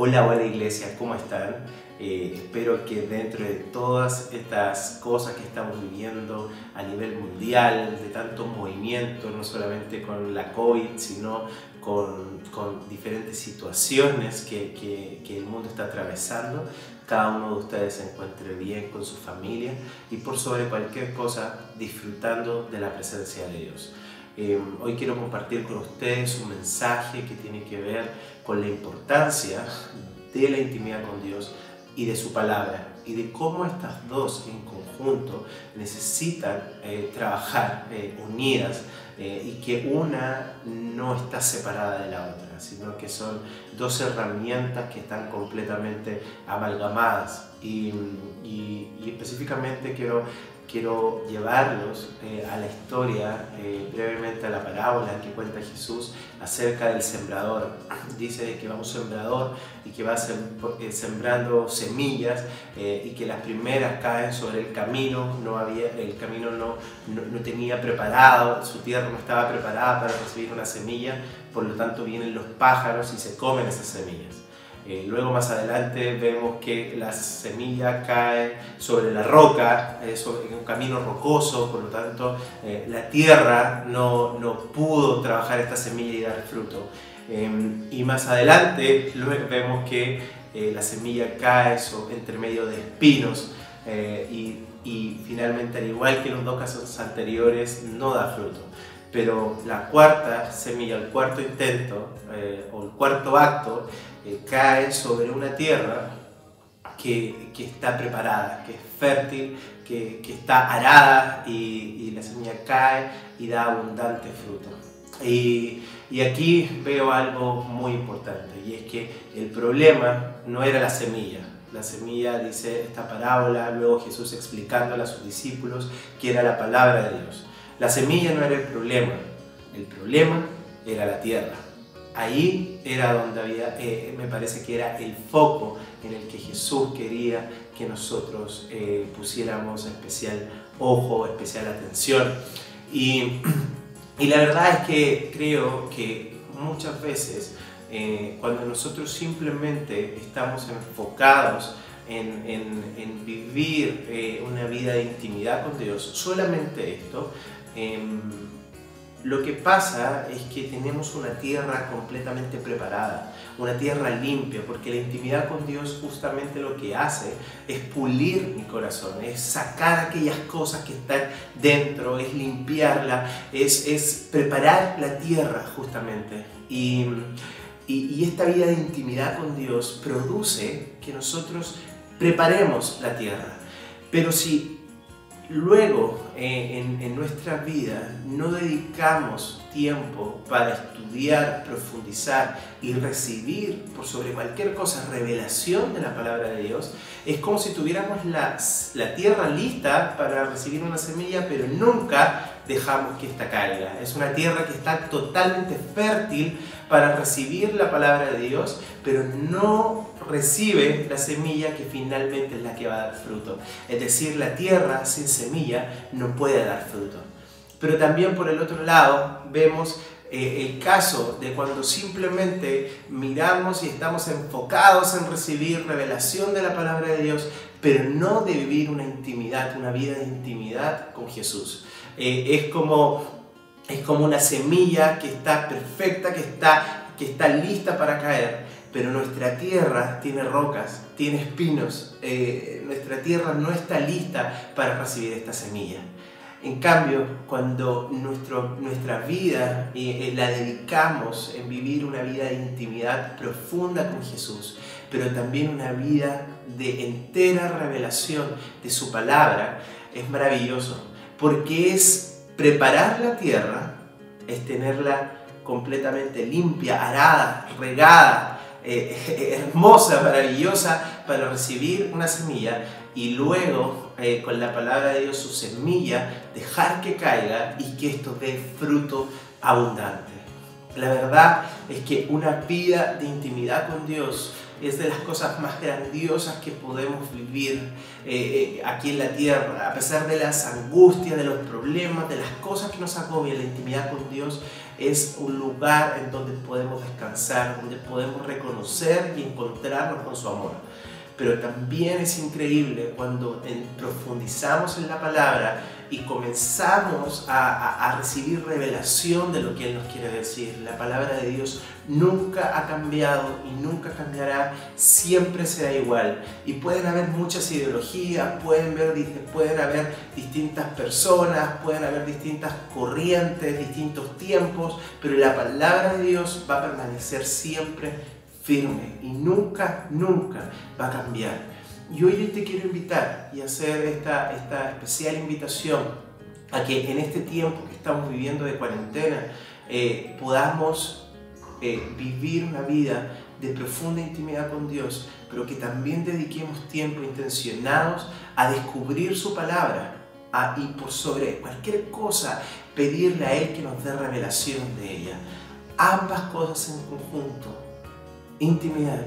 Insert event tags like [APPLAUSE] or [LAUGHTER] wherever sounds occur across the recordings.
Hola, hola iglesia, ¿cómo están? Eh, espero que dentro de todas estas cosas que estamos viviendo a nivel mundial, de tantos movimientos, no solamente con la COVID, sino con, diferentes situaciones que, que, que el mundo está atravesando, cada uno de ustedes se encuentre bien con su familia y por sobre cualquier cosa disfrutando de la presencia de Dios. Eh, hoy quiero compartir con ustedes un mensaje que tiene que ver con la importancia de la intimidad con Dios y de su palabra y de cómo estas dos en conjunto necesitan eh, trabajar eh, unidas y que una no está separada de la otra, sino que son dos herramientas que están completamente amalgamadas. Y, y, y específicamente quiero quiero llevarlos eh, a la historia, eh, brevemente a la parábola que cuenta Jesús acerca del sembrador. [CLEARS THROAT] Dice que va un sembrador y que va eh, sembrando semillas y que las primeras caen sobre el camino, no había, el camino no, no, no tenía preparado, su tierra no estaba preparada para recibir una semilla, por lo tanto vienen los pájaros y se comen esas semillas. Eh, luego más adelante vemos que la semilla cae sobre la roca, eh, sobre, en un camino rocoso, por lo tanto eh, la tierra no, no, pudo trabajar esta semilla y dar fruto. Em, y más adelante luego vemos que la semilla cae sobre, entre medio de espinos y, y finalmente al igual que los dos casos anteriores no da fruto pero la cuarta semilla, el cuarto intento eh, o el cuarto acto eh, cae sobre una tierra que, que, está preparada, que es fértil, que, que está arada y, y, la semilla cae y da abundante fruto. Y, y aquí veo algo muy importante y es que el problema no era la semilla, la semilla, dice esta parábola, luego Jesús explicándola a sus discípulos, que era la palabra de Dios. La semilla no era el problema, el problema era la tierra. Ahí era donde había, eh, me parece que era el foco en el que Jesús quería que nosotros eh, pusiéramos especial ojo, especial atención. Y, y, la verdad es que creo que muchas veces eh, cuando nosotros simplemente estamos enfocados en, en, vivir una vida de intimidad con Dios, solamente esto, eh, lo que pasa es que tenemos una tierra completamente preparada, una tierra limpia, porque la intimidad con Dios justamente lo que hace es pulir mi corazón, es sacar aquellas cosas que están dentro, es limpiarla, es, es preparar la tierra justamente. Y, y, y esta vida de intimidad con Dios produce que nosotros preparemos la tierra. Pero si luego eh, en, en, nuestra vida no dedicamos tiempo para estudiar, profundizar y recibir por sobre cualquier cosa revelación de la palabra de Dios, es como si tuviéramos la, la tierra lista para recibir una semilla, pero nunca dejamos que esta caiga. Es una tierra que está totalmente fértil para recibir la palabra de Dios, pero no recibe la semilla que finalmente es la que va a dar fruto. Es decir, la tierra sin semilla no puede dar fruto. Pero también por el otro lado vemos eh, el caso de cuando simplemente miramos y estamos enfocados en recibir revelación de la palabra de Dios, pero no de vivir una intimidad, una vida de intimidad con Jesús. Eh, es, como, es como una semilla que está perfecta, que está, que está lista para caer, pero nuestra tierra tiene rocas, tiene espinos, eh, nuestra tierra no está lista para recibir esta semilla. En cambio, cuando nuestro, nuestra vida eh, la dedicamos en vivir una vida de intimidad profunda con Jesús, pero también una vida de entera revelación de su palabra, es maravilloso, porque es preparar la tierra, es tenerla completamente limpia, arada, regada, eh, [LAUGHS] hermosa, maravillosa para recibir una semilla y luego eh, con la palabra de Dios su semilla dejar que caiga y que esto dé fruto abundante. La verdad es que una vida de intimidad con Dios es de las cosas más grandiosas que podemos vivir eh, aquí en la tierra, a pesar de las angustias, de los problemas, de las cosas que nos agobian, la intimidad con Dios es un lugar en donde podemos descansar, donde podemos reconocer y encontrarnos con su amor. Pero también es increíble cuando profundizamos en la palabra y comenzamos a, recibir revelación de lo que Él nos quiere decir. La palabra de Dios nunca ha cambiado y nunca cambiará, siempre será igual. Y pueden haber muchas ideologías, pueden, ver, pueden haber distintas personas, pueden haber distintas corrientes, distintos tiempos, pero la palabra de Dios va a permanecer siempre firme y nunca, nunca va a cambiar. Y hoy te quiero invitar y hacer esta, esta especial invitación a que en este tiempo que estamos viviendo de cuarentena eh, podamos eh, vivir una vida de profunda intimidad con Dios, pero que también dediquemos tiempo intencionados a descubrir su palabra y por sobre cualquier cosa pedirle a Él que nos dé revelación de ella. Ambas cosas en conjunto, intimidad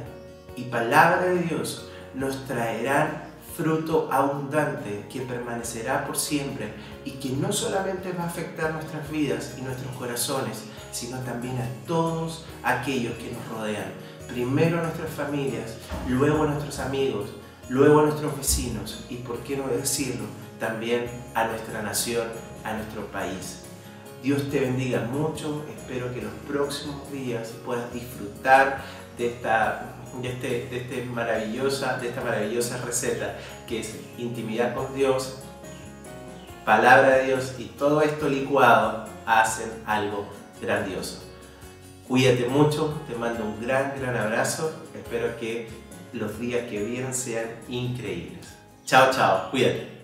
y palabra de Dios, nos traerán fruto abundante que permanecerá por siempre y que no solamente va a afectar nuestras vidas y nuestros corazones, sino también a todos aquellos que nos rodean. Primero a nuestras familias, luego a nuestros amigos, luego a nuestros vecinos y, por qué no decirlo, también a nuestra nación, a nuestro país. Dios te bendiga mucho, espero que los próximos días puedas disfrutar de esta de, este, de, este maravillosa, de esta maravillosa receta que es intimidad con Dios, palabra de Dios y todo esto licuado hacen algo grandioso. Cuídate mucho, te mando un gran, gran abrazo. Espero que los días que vienen sean increíbles. Chao, chao, cuídate.